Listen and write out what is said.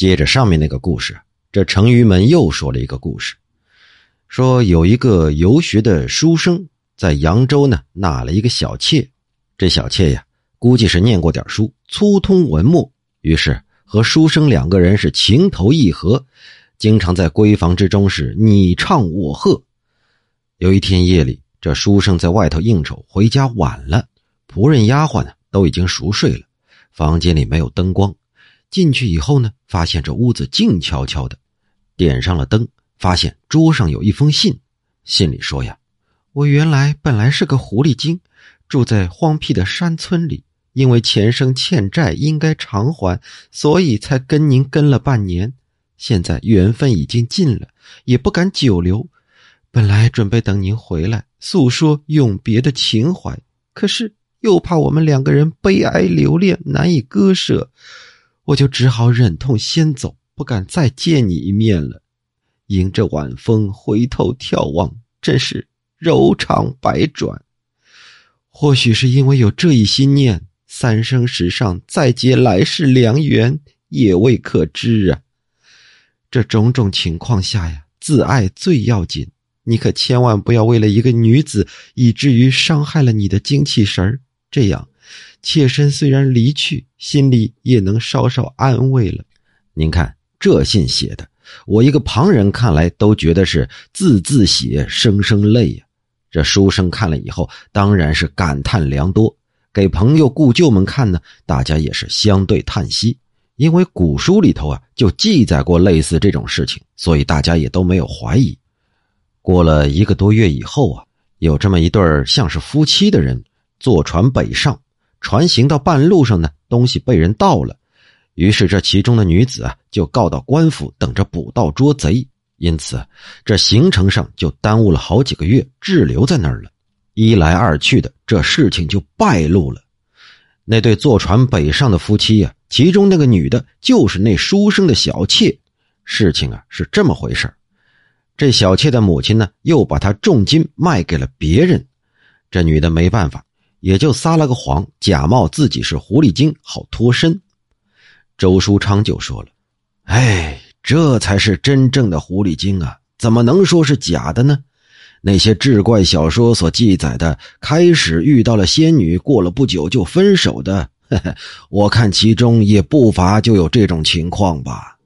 接着上面那个故事，这成鱼们又说了一个故事，说有一个游学的书生在扬州呢纳了一个小妾，这小妾呀估计是念过点书，粗通文墨，于是和书生两个人是情投意合，经常在闺房之中是你唱我和。有一天夜里，这书生在外头应酬，回家晚了，仆人丫鬟呢都已经熟睡了，房间里没有灯光。进去以后呢，发现这屋子静悄悄的，点上了灯，发现桌上有一封信，信里说呀：“我原来本来是个狐狸精，住在荒僻的山村里，因为前生欠债应该偿还，所以才跟您跟了半年。现在缘分已经尽了，也不敢久留。本来准备等您回来诉说永别的情怀，可是又怕我们两个人悲哀留恋，难以割舍。”我就只好忍痛先走，不敢再见你一面了。迎着晚风回头眺望，真是柔肠百转。或许是因为有这一心念，三生石上再结来世良缘也未可知啊。这种种情况下呀，自爱最要紧。你可千万不要为了一个女子，以至于伤害了你的精气神儿这样。妾身虽然离去，心里也能稍稍安慰了。您看这信写的，我一个旁人看来都觉得是字字血，声声泪呀。这书生看了以后，当然是感叹良多。给朋友故旧们看呢，大家也是相对叹息。因为古书里头啊，就记载过类似这种事情，所以大家也都没有怀疑。过了一个多月以后啊，有这么一对像是夫妻的人坐船北上。船行到半路上呢，东西被人盗了，于是这其中的女子啊就告到官府，等着捕盗捉贼。因此，这行程上就耽误了好几个月，滞留在那儿了。一来二去的，这事情就败露了。那对坐船北上的夫妻呀，其中那个女的就是那书生的小妾。事情啊是这么回事这小妾的母亲呢，又把她重金卖给了别人，这女的没办法。也就撒了个谎，假冒自己是狐狸精，好脱身。周书昌就说了：“哎，这才是真正的狐狸精啊！怎么能说是假的呢？那些志怪小说所记载的，开始遇到了仙女，过了不久就分手的，呵 呵我看其中也不乏就有这种情况吧。”